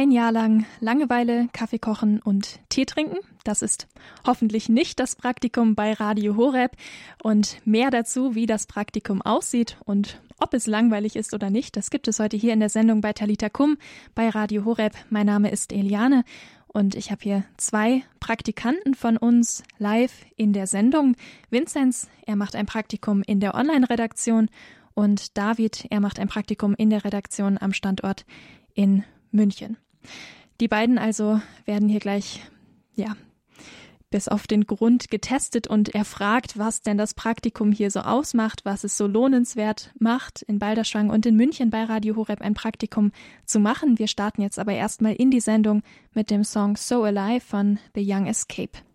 Ein Jahr lang Langeweile, Kaffee kochen und Tee trinken. Das ist hoffentlich nicht das Praktikum bei Radio Horeb. Und mehr dazu, wie das Praktikum aussieht und ob es langweilig ist oder nicht, das gibt es heute hier in der Sendung bei Talita Kum bei Radio Horeb. Mein Name ist Eliane und ich habe hier zwei Praktikanten von uns live in der Sendung. Vinzenz, er macht ein Praktikum in der Online-Redaktion und David, er macht ein Praktikum in der Redaktion am Standort in München. Die beiden also werden hier gleich, ja, bis auf den Grund getestet und er fragt, was denn das Praktikum hier so ausmacht, was es so lohnenswert macht, in Balderschwang und in München bei Radio Horeb ein Praktikum zu machen. Wir starten jetzt aber erstmal in die Sendung mit dem Song So Alive von The Young Escape.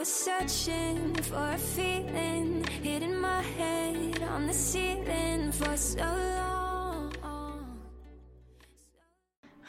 Was searching for a feeling, hitting my head on the ceiling for so long.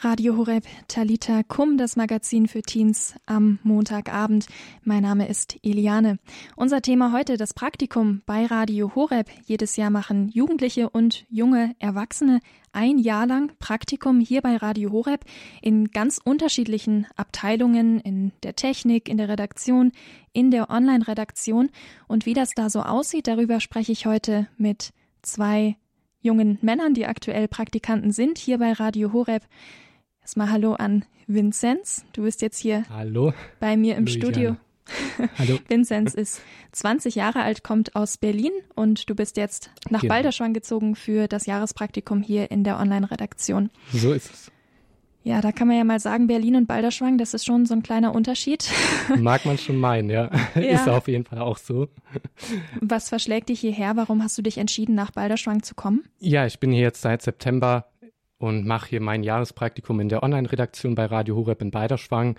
Radio Horeb Talita Kum, das Magazin für Teens am Montagabend. Mein Name ist Eliane. Unser Thema heute das Praktikum bei Radio Horeb. Jedes Jahr machen Jugendliche und junge Erwachsene ein Jahr lang Praktikum hier bei Radio Horeb in ganz unterschiedlichen Abteilungen, in der Technik, in der Redaktion, in der Online-Redaktion. Und wie das da so aussieht, darüber spreche ich heute mit zwei jungen Männern, die aktuell Praktikanten sind hier bei Radio Horeb. Erstmal Hallo an Vinzenz. Du bist jetzt hier Hallo. bei mir im Hallo, Studio. Hallo. Vinzenz ist 20 Jahre alt, kommt aus Berlin und du bist jetzt nach Genau. Balderschwang gezogen für das Jahrespraktikum hier in der Online-Redaktion. So ist es. Ja, da kann man ja mal sagen, Berlin und Balderschwang, das ist schon so ein kleiner Unterschied. Mag man schon meinen, ja. Ja. Ist auf jeden Fall auch so. Was verschlägt dich hierher? Warum hast du dich entschieden, nach Balderschwang zu kommen? Ja, ich bin hier jetzt seit September und mache hier mein Jahrespraktikum in der Online-Redaktion bei Radio Horeb in Beiderschwang.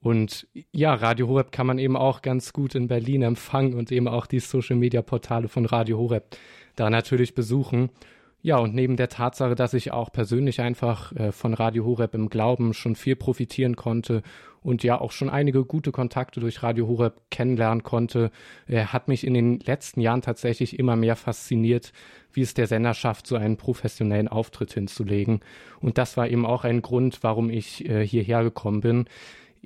Und ja, Radio Horeb kann man eben auch ganz gut in Berlin empfangen und eben auch die Social-Media-Portale von Radio Horeb da natürlich besuchen. Ja, und neben der Tatsache, dass ich auch persönlich einfach äh, von Radio Horeb im Glauben schon viel profitieren konnte und ja auch schon einige gute Kontakte durch Radio Horeb kennenlernen konnte, äh, hat mich in den letzten Jahren tatsächlich immer mehr fasziniert, wie es der Sender schafft, so einen professionellen Auftritt hinzulegen. Und das war eben auch ein Grund, warum ich äh, hierher gekommen bin.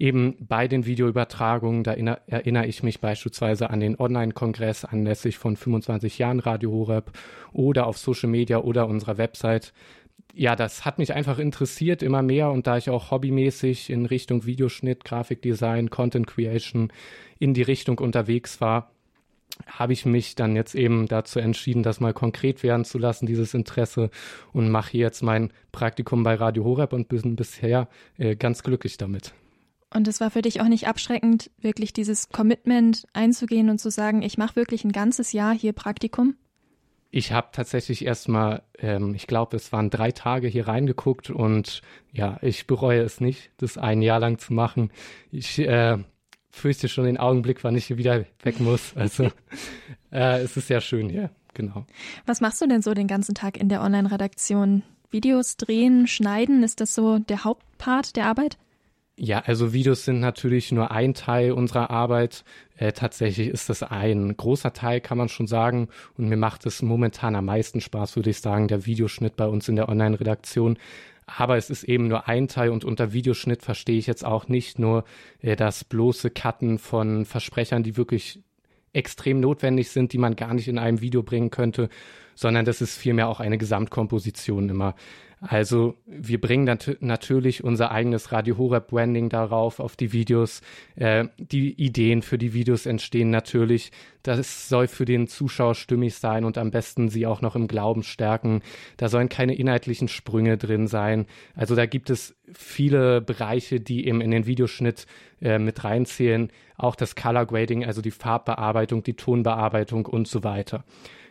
Eben bei den Videoübertragungen, da erinner- erinnere ich mich beispielsweise an den Online-Kongress anlässlich von 25 Jahren Radio Horeb oder auf Social Media oder unserer Website. Ja, das hat mich einfach interessiert immer mehr und da ich auch hobbymäßig in Richtung Videoschnitt, Grafikdesign, Content Creation in die Richtung unterwegs war, habe ich mich dann jetzt eben dazu entschieden, das mal konkret werden zu lassen, dieses Interesse und mache jetzt mein Praktikum bei Radio Horeb und bin bisher äh, ganz glücklich damit. Und es war für dich auch nicht abschreckend, wirklich dieses Commitment einzugehen und zu sagen, ich mache wirklich ein ganzes Jahr hier Praktikum? Ich habe tatsächlich erstmal, ähm, ich glaube, es waren drei Tage hier reingeguckt und ja, ich bereue es nicht, das ein Jahr lang zu machen. Ich äh, fürchte schon den Augenblick, wann ich hier wieder weg muss. Also äh, es ist sehr schön hier, genau. Was machst du denn so den ganzen Tag in der Online-Redaktion? Videos drehen, schneiden, ist das so der Hauptpart der Arbeit? Ja, also Videos sind natürlich nur ein Teil unserer Arbeit. Äh, tatsächlich ist das ein großer Teil, kann man schon sagen. Und mir macht es momentan am meisten Spaß, würde ich sagen, der Videoschnitt bei uns in der Online-Redaktion. Aber es ist eben nur ein Teil und unter Videoschnitt verstehe ich jetzt auch nicht nur äh, das bloße Cutten von Versprechern, die wirklich extrem notwendig sind, die man gar nicht in einem Video bringen könnte, sondern das ist vielmehr auch eine Gesamtkomposition immer. Also wir bringen nat natürlich unser eigenes Radio Horeb Branding darauf, auf die Videos. Äh, die Ideen für die Videos entstehen natürlich. Das soll für den Zuschauer stimmig sein und am besten sie auch noch im Glauben stärken. Da sollen keine inhaltlichen Sprünge drin sein. Also da gibt es viele Bereiche, die eben in den Videoschnitt äh, mit reinzählen. Auch das Color Grading, also die Farbbearbeitung, die Tonbearbeitung und so weiter.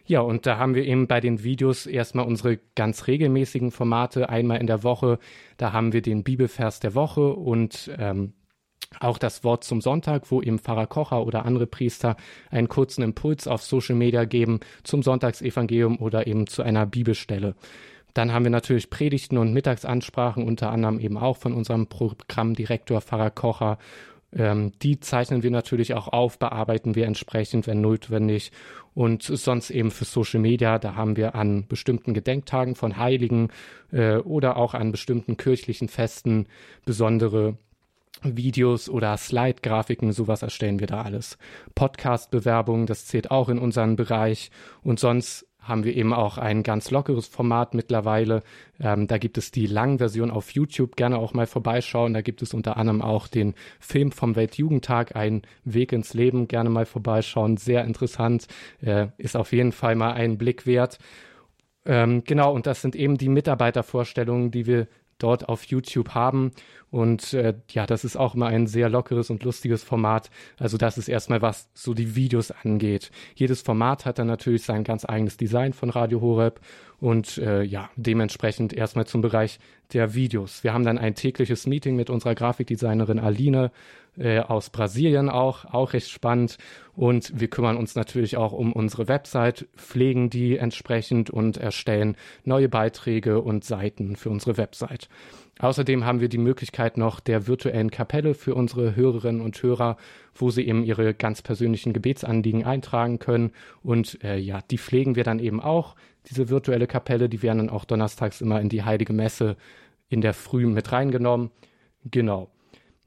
Ja, und da haben wir eben bei den Videos erstmal unsere ganz regelmäßigen Formate, einmal in der Woche. Da haben wir den Bibelvers der Woche und ähm, auch das Wort zum Sonntag, wo eben Pfarrer Kocher oder andere Priester einen kurzen Impuls auf Social Media geben zum Sonntagsevangelium oder eben zu einer Bibelstelle. Dann haben wir natürlich Predigten und Mittagsansprachen, unter anderem eben auch von unserem Programmdirektor Pfarrer Kocher Ähm, die zeichnen wir natürlich auch auf, bearbeiten wir entsprechend, wenn notwendig. Und sonst eben für Social Media, da haben wir an bestimmten Gedenktagen von Heiligen äh, oder auch an bestimmten kirchlichen Festen besondere Videos oder Slide-Grafiken, sowas erstellen wir da alles. Podcast-Bewerbungen, das zählt auch in unseren Bereich. Und sonst haben wir eben auch ein ganz lockeres Format mittlerweile. Ähm, da gibt es die Langversion auf YouTube, gerne auch mal vorbeischauen. Da gibt es unter anderem auch den Film vom Weltjugendtag, Ein Weg ins Leben, gerne mal vorbeischauen. Sehr interessant, äh, ist auf jeden Fall mal einen Blick wert. Ähm, genau, und das sind eben die Mitarbeitervorstellungen, die wir dort auf YouTube haben. Und äh, ja, das ist auch immer ein sehr lockeres und lustiges Format. Also das ist erstmal, was so die Videos angeht. Jedes Format hat dann natürlich sein ganz eigenes Design von Radio Horeb und äh, ja, dementsprechend erstmal zum Bereich der Videos. Wir haben dann ein tägliches Meeting mit unserer Grafikdesignerin Aline äh, aus Brasilien auch, auch recht spannend. Und wir kümmern uns natürlich auch um unsere Website, pflegen die entsprechend und erstellen neue Beiträge und Seiten für unsere Website. Außerdem haben wir die Möglichkeit noch der virtuellen Kapelle für unsere Hörerinnen und Hörer, wo sie eben ihre ganz persönlichen Gebetsanliegen eintragen können. Und äh, ja, die pflegen wir dann eben auch, diese virtuelle Kapelle. Die werden dann auch donnerstags immer in die Heilige Messe in der Früh mit reingenommen. Genau.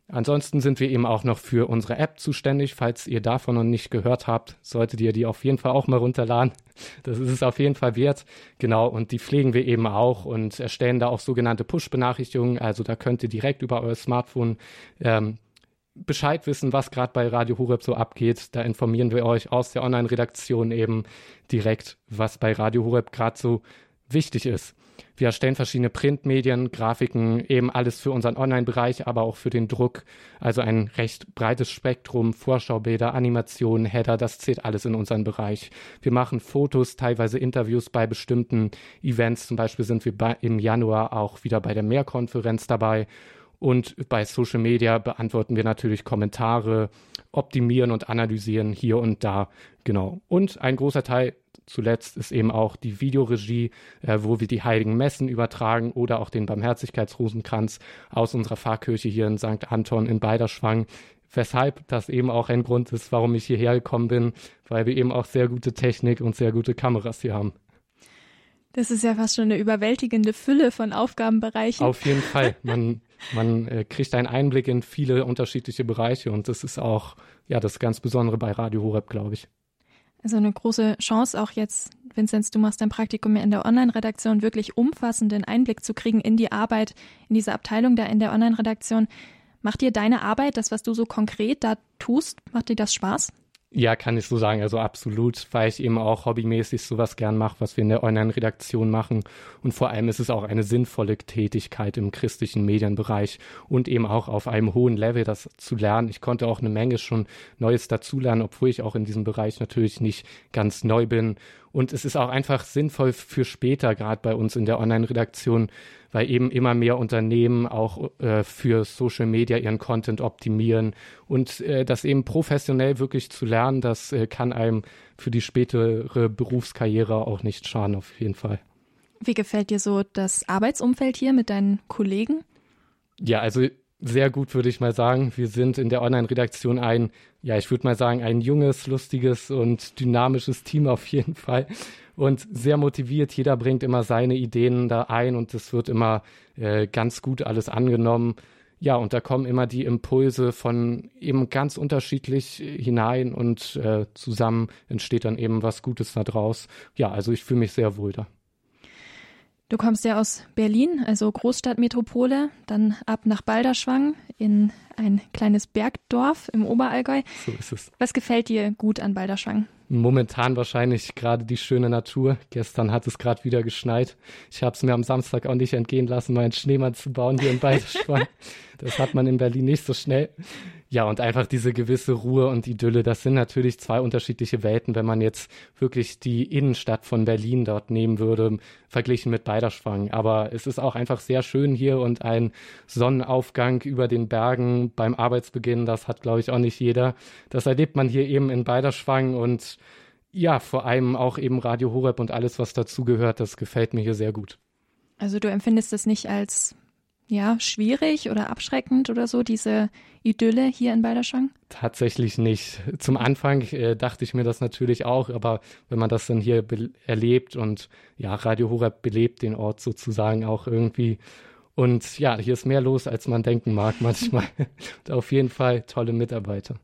Ansonsten sind wir eben auch noch für unsere App zuständig. Falls ihr davon noch nicht gehört habt, solltet ihr die auf jeden Fall auch mal runterladen. Das ist es auf jeden Fall wert. Genau, und die pflegen wir eben auch und erstellen da auch sogenannte Push-Benachrichtigungen. Also da könnt ihr direkt über euer Smartphone ähm, Bescheid wissen, was gerade bei Radio Horeb so abgeht. Da informieren wir euch aus der Online-Redaktion eben direkt, was bei Radio Horeb gerade so wichtig ist. Wir erstellen verschiedene Printmedien, Grafiken, eben alles für unseren Online-Bereich, aber auch für den Druck. Also ein recht breites Spektrum, Vorschaubilder, Animationen, Header, das zählt alles in unseren Bereich. Wir machen Fotos, teilweise Interviews bei bestimmten Events. Zum Beispiel sind wir bei, im Januar auch wieder bei der Mehrkonferenz dabei. Und bei Social Media beantworten wir natürlich Kommentare, optimieren und analysieren hier und da. Genau. Und ein großer Teil zuletzt ist eben auch die Videoregie, äh, wo wir die heiligen Messen übertragen oder auch den Barmherzigkeitsrosenkranz aus unserer Pfarrkirche hier in St. Anton in Beiderschwang. Weshalb das eben auch ein Grund ist, warum ich hierher gekommen bin, weil wir eben auch sehr gute Technik und sehr gute Kameras hier haben. Das ist ja fast schon eine überwältigende Fülle von Aufgabenbereichen. Auf jeden Fall. Man, man äh, kriegt einen Einblick in viele unterschiedliche Bereiche und das ist auch ja das ganz Besondere bei Radio Horeb, glaube ich. Also eine große Chance auch jetzt, Vinzenz, du machst dein Praktikum in der Online-Redaktion, wirklich umfassenden Einblick zu kriegen in die Arbeit in dieser Abteilung da in der Online-Redaktion. Macht dir deine Arbeit, das, was du so konkret da tust, macht dir das Spaß? Ja, kann ich so sagen. Also absolut, weil ich eben auch hobbymäßig sowas gern mache, was wir in der Online-Redaktion machen. Und vor allem ist es auch eine sinnvolle Tätigkeit im christlichen Medienbereich und eben auch auf einem hohen Level das zu lernen. Ich konnte auch eine Menge schon Neues dazulernen, obwohl ich auch in diesem Bereich natürlich nicht ganz neu bin. Und es ist auch einfach sinnvoll für später, gerade bei uns in der Online-Redaktion, weil eben immer mehr Unternehmen auch äh, für Social Media ihren Content optimieren und äh, das eben professionell wirklich zu lernen, das äh, kann einem für die spätere Berufskarriere auch nicht schaden, auf jeden Fall. Wie gefällt dir so das Arbeitsumfeld hier mit deinen Kollegen? Ja, also sehr gut, würde ich mal sagen. Wir sind in der Online-Redaktion ein, ja, ich würde mal sagen, ein junges, lustiges und dynamisches Team auf jeden Fall und sehr motiviert. Jeder bringt immer seine Ideen da ein und es wird immer äh, ganz gut alles angenommen. Ja, und da kommen immer die Impulse von eben ganz unterschiedlich hinein und äh, zusammen entsteht dann eben was Gutes da draus. Ja, also ich fühle mich sehr wohl da. Du kommst ja aus Berlin, also Großstadtmetropole, dann ab nach Balderschwang in ein kleines Bergdorf im Oberallgäu. So ist es. Was gefällt dir gut an Balderschwang? Momentan wahrscheinlich gerade die schöne Natur. Gestern hat es gerade wieder geschneit. Ich habe es mir am Samstag auch nicht entgehen lassen, meinen Schneemann zu bauen hier in Balderschwang. Das hat man in Berlin nicht so schnell. Ja, und einfach diese gewisse Ruhe und Idylle, das sind natürlich zwei unterschiedliche Welten, wenn man jetzt wirklich die Innenstadt von Berlin dort nehmen würde, verglichen mit Beiderschwang. Aber es ist auch einfach sehr schön hier und ein Sonnenaufgang über den Bergen beim Arbeitsbeginn, das hat, glaube ich, auch nicht jeder. Das erlebt man hier eben in Beiderschwang und ja, vor allem auch eben Radio Horeb und alles, was dazugehört, das gefällt mir hier sehr gut. Also du empfindest das nicht als ja, schwierig oder abschreckend oder so, diese Idylle hier in Balderschwang? Tatsächlich nicht. Zum Anfang äh, dachte ich mir das natürlich auch, aber wenn man das dann hier erlebt und ja, Radio Horeb belebt den Ort sozusagen auch irgendwie. Und ja, hier ist mehr los, als man denken mag manchmal. und auf jeden Fall tolle Mitarbeiter.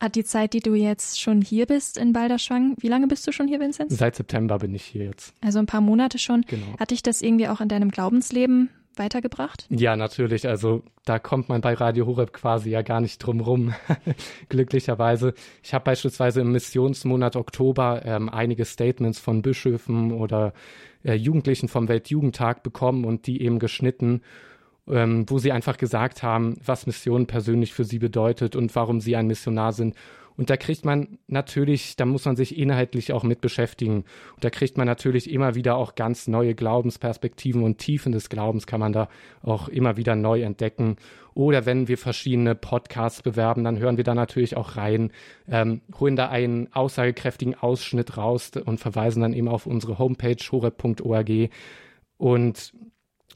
Hat die Zeit, die du jetzt schon hier bist in Balderschwang, wie lange bist du schon hier, Vinzenz? Seit September bin ich hier jetzt. Also ein paar Monate schon. Genau. Hat dich das irgendwie auch in deinem Glaubensleben weitergebracht? Ja, natürlich. Also da kommt man bei Radio Horeb quasi ja gar nicht drum rum, glücklicherweise. Ich habe beispielsweise im Missionsmonat Oktober ähm, einige Statements von Bischöfen oder äh, Jugendlichen vom Weltjugendtag bekommen und die eben geschnitten, ähm, wo sie einfach gesagt haben, was Mission persönlich für sie bedeutet und warum sie ein Missionar sind. Und da kriegt man natürlich, da muss man sich inhaltlich auch mit beschäftigen. Und da kriegt man natürlich immer wieder auch ganz neue Glaubensperspektiven und Tiefen des Glaubens kann man da auch immer wieder neu entdecken. Oder wenn wir verschiedene Podcasts bewerben, dann hören wir da natürlich auch rein, ähm, holen da einen aussagekräftigen Ausschnitt raus und verweisen dann eben auf unsere Homepage horeb.org. Und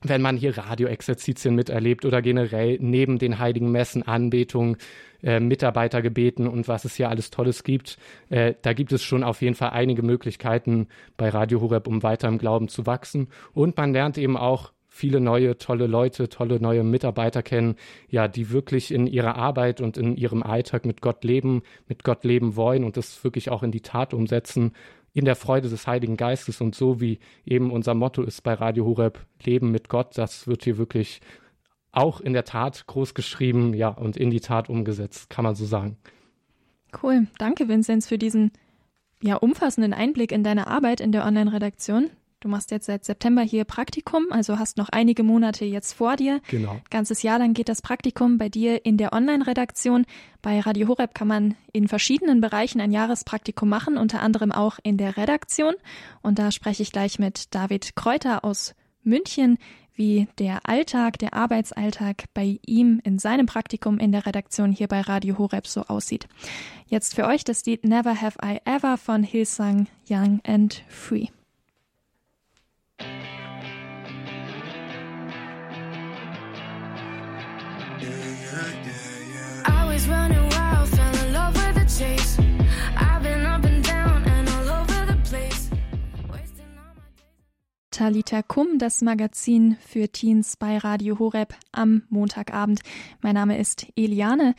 wenn man hier Radioexerzitien miterlebt oder generell neben den heiligen Messen, Anbetungen, äh, Mitarbeitergebeten und was es hier alles Tolles gibt, äh, da gibt es schon auf jeden Fall einige Möglichkeiten bei Radio Horeb, um weiter im Glauben zu wachsen. Und man lernt eben auch viele neue, tolle Leute, tolle neue Mitarbeiter kennen, ja, die wirklich in ihrer Arbeit und in ihrem Alltag mit Gott leben, mit Gott leben wollen und das wirklich auch in die Tat umsetzen in der Freude des Heiligen Geistes und so wie eben unser Motto ist bei Radio Horeb, Leben mit Gott, das wird hier wirklich auch in der Tat groß geschrieben, ja, und in die Tat umgesetzt, kann man so sagen. Cool. Danke, Vinzenz, für diesen ja, umfassenden Einblick in deine Arbeit in der Online-Redaktion. Du machst jetzt seit September hier Praktikum, also hast noch einige Monate jetzt vor dir. Genau. Ganzes Jahr lang geht das Praktikum bei dir in der Online-Redaktion. Bei Radio Horeb kann man in verschiedenen Bereichen ein Jahrespraktikum machen, unter anderem auch in der Redaktion. Und da spreche ich gleich mit David Kräuter aus München, wie der Alltag, der Arbeitsalltag bei ihm in seinem Praktikum in der Redaktion hier bei Radio Horeb so aussieht. Jetzt für euch das Lied Never Have I Ever von Hillsong Young and Free. Talita Kum, das Magazin für Teens bei Radio Horeb am Montagabend. Mein Name ist Eliane.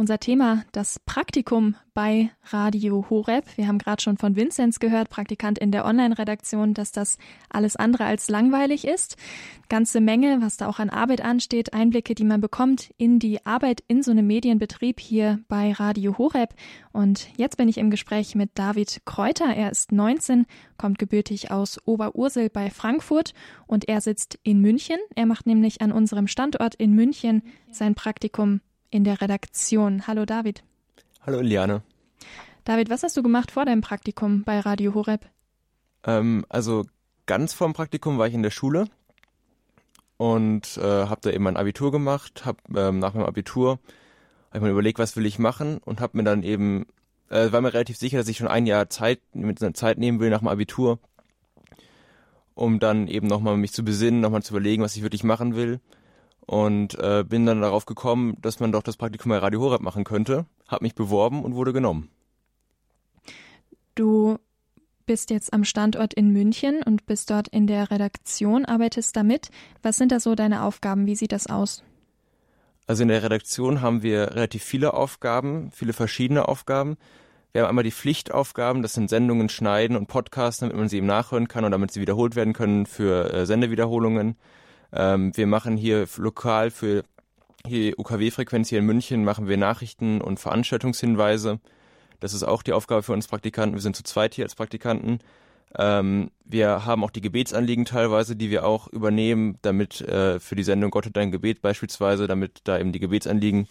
Unser Thema, das Praktikum bei Radio Horeb. Wir haben gerade schon von Vinzenz gehört, Praktikant in der Online-Redaktion, dass das alles andere als langweilig ist. Ganze Menge, was da auch an Arbeit ansteht, Einblicke, die man bekommt in die Arbeit in so einem Medienbetrieb hier bei Radio Horeb. Und jetzt bin ich im Gespräch mit David Kräuter. Er ist 19, kommt gebürtig aus Oberursel bei Frankfurt und er sitzt in München. Er macht nämlich an unserem Standort in München sein Praktikum in der Redaktion. Hallo David. Hallo Liane. David, was hast du gemacht vor deinem Praktikum bei Radio Horeb? Ähm, also ganz vor dem Praktikum war ich in der Schule und äh, habe da eben mein Abitur gemacht. Hab ähm, nach meinem Abitur habe ich mir überlegt, was will ich machen und habe mir dann eben äh, war mir relativ sicher, dass ich schon ein Jahr Zeit mit Zeit nehmen will nach dem Abitur, um dann eben nochmal mich zu besinnen, nochmal zu überlegen, was ich wirklich machen will und äh, bin dann darauf gekommen, dass man doch das Praktikum bei Radio Horeb machen könnte, habe mich beworben und wurde genommen. Du bist jetzt am Standort in München und bist dort in der Redaktion, arbeitest damit. Was sind da so deine Aufgaben? Wie sieht das aus? Also in der Redaktion haben wir relativ viele Aufgaben, viele verschiedene Aufgaben. Wir haben einmal die Pflichtaufgaben, das sind Sendungen schneiden und Podcasts, damit man sie eben nachhören kann und damit sie wiederholt werden können für äh, Sendewiederholungen. Ähm, wir machen hier lokal für die UKW-Frequenz hier in München machen wir Nachrichten und Veranstaltungshinweise. Das ist auch die Aufgabe für uns Praktikanten. Wir sind zu zweit hier als Praktikanten. Ähm, wir haben auch die Gebetsanliegen teilweise, die wir auch übernehmen, damit äh, für die Sendung Gott und dein Gebet beispielsweise, damit da eben die Gebetsanliegen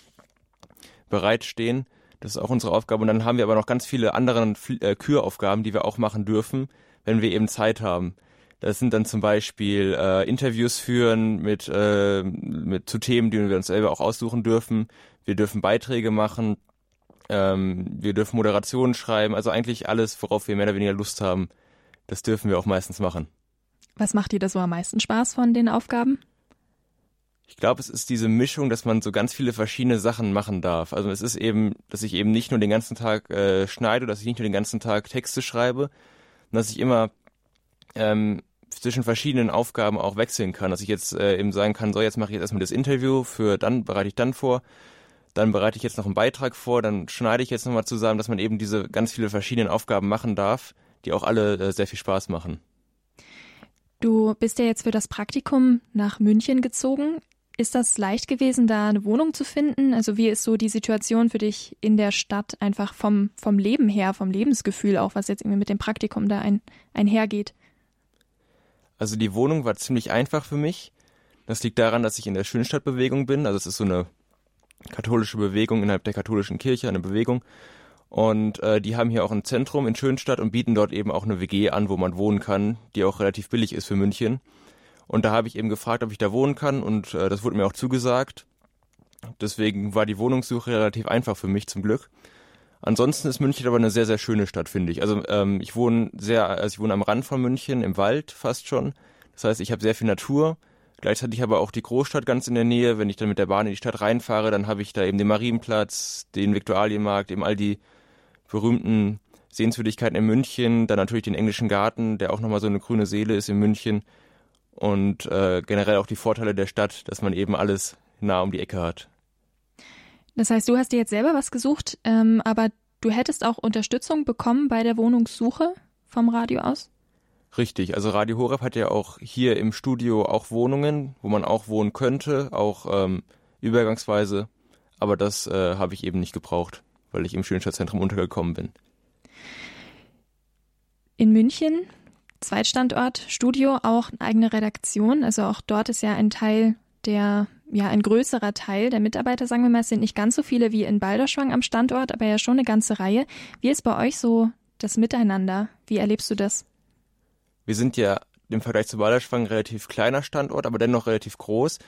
bereitstehen. Das ist auch unsere Aufgabe. Und dann haben wir aber noch ganz viele andere äh, Küraufgaben, die wir auch machen dürfen, wenn wir eben Zeit haben. Das sind dann zum Beispiel äh, Interviews führen mit, äh, mit zu Themen, die wir uns selber auch aussuchen dürfen. Wir dürfen Beiträge machen. Ähm, wir dürfen Moderationen schreiben. Also eigentlich alles, worauf wir mehr oder weniger Lust haben, das dürfen wir auch meistens machen. Was macht dir da so am meisten Spaß von den Aufgaben? Ich glaube, es ist diese Mischung, dass man so ganz viele verschiedene Sachen machen darf. Also es ist eben, dass ich eben nicht nur den ganzen Tag äh, schneide, dass ich nicht nur den ganzen Tag Texte schreibe, sondern dass ich immer ähm, zwischen verschiedenen Aufgaben auch wechseln kann. Dass ich jetzt äh, eben sagen kann, so jetzt mache ich jetzt erstmal das Interview, für dann bereite ich dann vor, dann bereite ich jetzt noch einen Beitrag vor, dann schneide ich jetzt nochmal zusammen, dass man eben diese ganz viele verschiedenen Aufgaben machen darf, die auch alle äh, sehr viel Spaß machen. Du bist ja jetzt für das Praktikum nach München gezogen. Ist das leicht gewesen, da eine Wohnung zu finden? Also wie ist so die Situation für dich in der Stadt einfach vom, vom Leben her, vom Lebensgefühl auch, was jetzt irgendwie mit dem Praktikum da ein, einhergeht? Also die Wohnung war ziemlich einfach für mich. Das liegt daran, dass ich in der Schönstadtbewegung bin. Also es ist so eine katholische Bewegung innerhalb der katholischen Kirche, eine Bewegung. Und äh, die haben hier auch ein Zentrum in Schönstadt und bieten dort eben auch eine WG an, wo man wohnen kann, die auch relativ billig ist für München. Und da habe ich eben gefragt, ob ich da wohnen kann und äh, das wurde mir auch zugesagt. Deswegen war die Wohnungssuche relativ einfach für mich zum Glück. Ansonsten ist München aber eine sehr, sehr schöne Stadt, finde ich. Also ähm, ich wohne sehr, also ich wohne am Rand von München, im Wald fast schon. Das heißt, ich habe sehr viel Natur. Gleichzeitig aber auch die Großstadt ganz in der Nähe. Wenn ich dann mit der Bahn in die Stadt reinfahre, dann habe ich da eben den Marienplatz, den Viktualienmarkt, eben all die berühmten Sehenswürdigkeiten in München. Dann natürlich den englischen Garten, der auch nochmal so eine grüne Seele ist in München und äh, generell auch die Vorteile der Stadt, dass man eben alles nah um die Ecke hat. Das heißt, du hast dir jetzt selber was gesucht, ähm, aber du hättest auch Unterstützung bekommen bei der Wohnungssuche vom Radio aus? Richtig, also Radio Horeb hat ja auch hier im Studio auch Wohnungen, wo man auch wohnen könnte, auch ähm, übergangsweise. Aber das äh, habe ich eben nicht gebraucht, weil ich im Schönstadtzentrum untergekommen bin. In München Zweitstandort, Studio, auch eine eigene Redaktion. Also auch dort ist ja ein Teil der, ja, ein größerer Teil der Mitarbeiter, sagen wir mal, es sind nicht ganz so viele wie in Balderschwang am Standort, aber ja schon eine ganze Reihe. Wie ist bei euch so das Miteinander? Wie erlebst du das? Wir sind ja im Vergleich zu Balderschwang ein relativ kleiner Standort, aber dennoch relativ groß.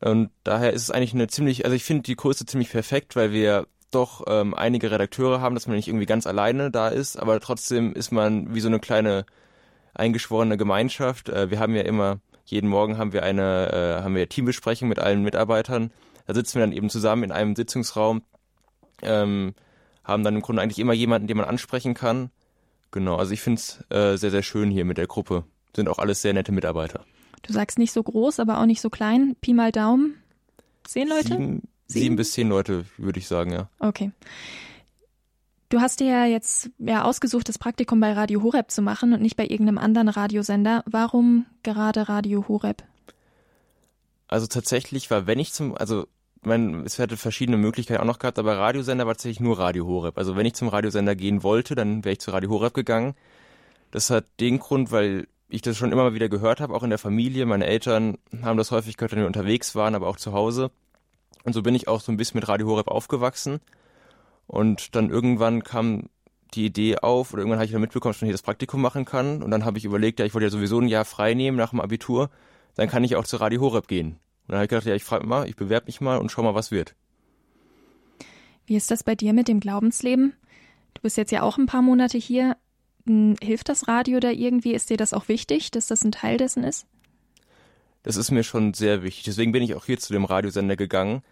Und daher ist es eigentlich eine ziemlich, also ich finde die Größe ziemlich perfekt, weil wir doch ähm, einige Redakteure haben, dass man nicht irgendwie ganz alleine da ist, aber trotzdem ist man wie so eine kleine eingeschworene Gemeinschaft. Äh, wir haben ja immer, jeden Morgen haben wir eine, äh, haben wir Teambesprechung mit allen Mitarbeitern. Da sitzen wir dann eben zusammen in einem Sitzungsraum, ähm, haben dann im Grunde eigentlich immer jemanden, den man ansprechen kann. Genau, also ich finde es äh, sehr, sehr schön hier mit der Gruppe. Sind auch alles sehr nette Mitarbeiter. Du sagst nicht so groß, aber auch nicht so klein. Pi mal Daumen. Zehn Leute? Sieben, sieben? sieben bis zehn Leute, würde ich sagen, ja. Okay. Du hast dir ja jetzt ja ausgesucht, das Praktikum bei Radio Horeb zu machen und nicht bei irgendeinem anderen Radiosender. Warum gerade Radio Horeb? Also tatsächlich war, wenn ich zum, also mein, es hätte verschiedene Möglichkeiten auch noch gehabt, aber Radiosender war tatsächlich nur Radio Horeb. Also wenn ich zum Radiosender gehen wollte, dann wäre ich zu Radio Horeb gegangen. Das hat den Grund, weil ich das schon immer mal wieder gehört habe, auch in der Familie. Meine Eltern haben das häufig gehört, wenn wir unterwegs waren, aber auch zu Hause. Und so bin ich auch so ein bisschen mit Radio Horeb aufgewachsen. Und dann irgendwann kam die Idee auf, oder irgendwann habe ich dann mitbekommen, dass ich hier das Praktikum machen kann. Und dann habe ich überlegt, ja, ich wollte ja sowieso ein Jahr frei nehmen nach dem Abitur, dann kann ich auch zu Radio Horeb gehen. Und dann habe ich gedacht, ja, ich frage mal, ich bewerbe mich mal und schau mal, was wird. Wie ist das bei dir mit dem Glaubensleben? Du bist jetzt ja auch ein paar Monate hier. Hm, hilft das Radio da irgendwie? Ist dir das auch wichtig, dass das ein Teil dessen ist? Das ist mir schon sehr wichtig. Deswegen bin ich auch hier zu dem Radiosender gegangen,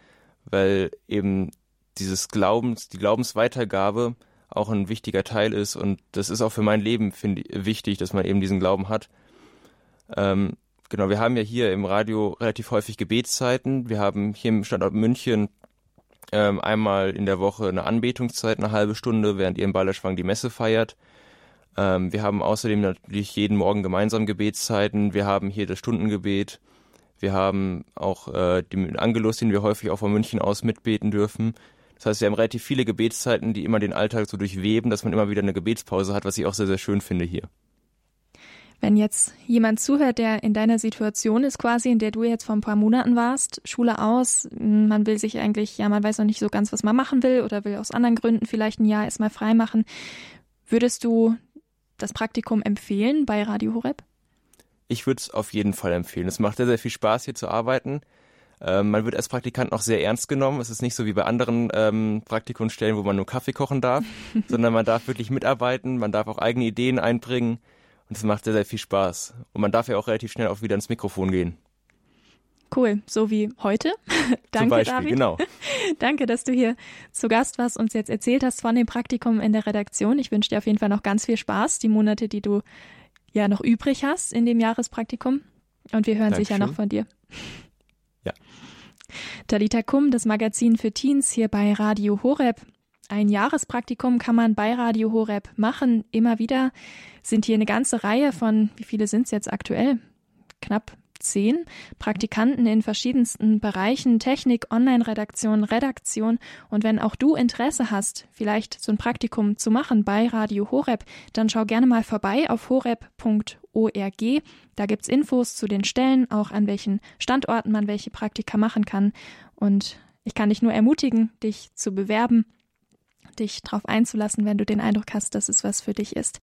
weil eben dieses Glaubens, die Glaubensweitergabe auch ein wichtiger Teil ist und das ist auch für mein Leben finde wichtig, dass man eben diesen Glauben hat. Ähm, genau, wir haben ja hier im Radio relativ häufig Gebetszeiten. Wir haben hier im Standort München ähm, einmal in der Woche eine Anbetungszeit, eine halbe Stunde, während ihr im Ballerschwang die Messe feiert. Ähm, wir haben außerdem natürlich jeden Morgen gemeinsam Gebetszeiten. Wir haben hier das Stundengebet. Wir haben auch äh, den Angelus, den wir häufig auch von München aus mitbeten dürfen. Das heißt, wir haben relativ viele Gebetszeiten, die immer den Alltag so durchweben, dass man immer wieder eine Gebetspause hat, was ich auch sehr, sehr schön finde hier. Wenn jetzt jemand zuhört, der in deiner Situation ist, quasi, in der du jetzt vor ein paar Monaten warst, Schule aus, man will sich eigentlich, ja, man weiß noch nicht so ganz, was man machen will oder will aus anderen Gründen vielleicht ein Jahr erstmal frei machen. Würdest du das Praktikum empfehlen bei Radio Horeb? Ich würde es auf jeden Fall empfehlen. Es macht sehr, sehr viel Spaß, hier zu arbeiten. Ähm, man wird als Praktikant noch sehr ernst genommen. Es ist nicht so wie bei anderen ähm, Praktikumsstellen, wo man nur Kaffee kochen darf, sondern man darf wirklich mitarbeiten, man darf auch eigene Ideen einbringen und es macht sehr, sehr viel Spaß. Und man darf ja auch relativ schnell auch wieder ins Mikrofon gehen. Cool, so wie heute. Danke, Beispiel, David. Genau. Danke, dass du hier zu Gast warst, uns jetzt erzählt hast von dem Praktikum in der Redaktion. Ich wünsche dir auf jeden Fall noch ganz viel Spaß, die Monate, die du ja noch übrig hast in dem Jahrespraktikum. Und wir hören Dankeschön. sicher noch von dir. Talita Kum, das Magazin für Teens hier bei Radio Horeb. Ein Jahrespraktikum kann man bei Radio Horeb machen. Immer wieder sind hier eine ganze Reihe von, wie viele sind es jetzt aktuell? Knapp zehn Praktikanten in verschiedensten Bereichen, Technik, Online-Redaktion, Redaktion. Und wenn auch du Interesse hast, vielleicht so ein Praktikum zu machen bei Radio Horeb, dann schau gerne mal vorbei auf horeb.org. Da gibt's Infos zu den Stellen, auch an welchen Standorten man welche Praktika machen kann. Und ich kann dich nur ermutigen, dich zu bewerben dich darauf einzulassen, wenn du den Eindruck hast, dass es was für dich ist.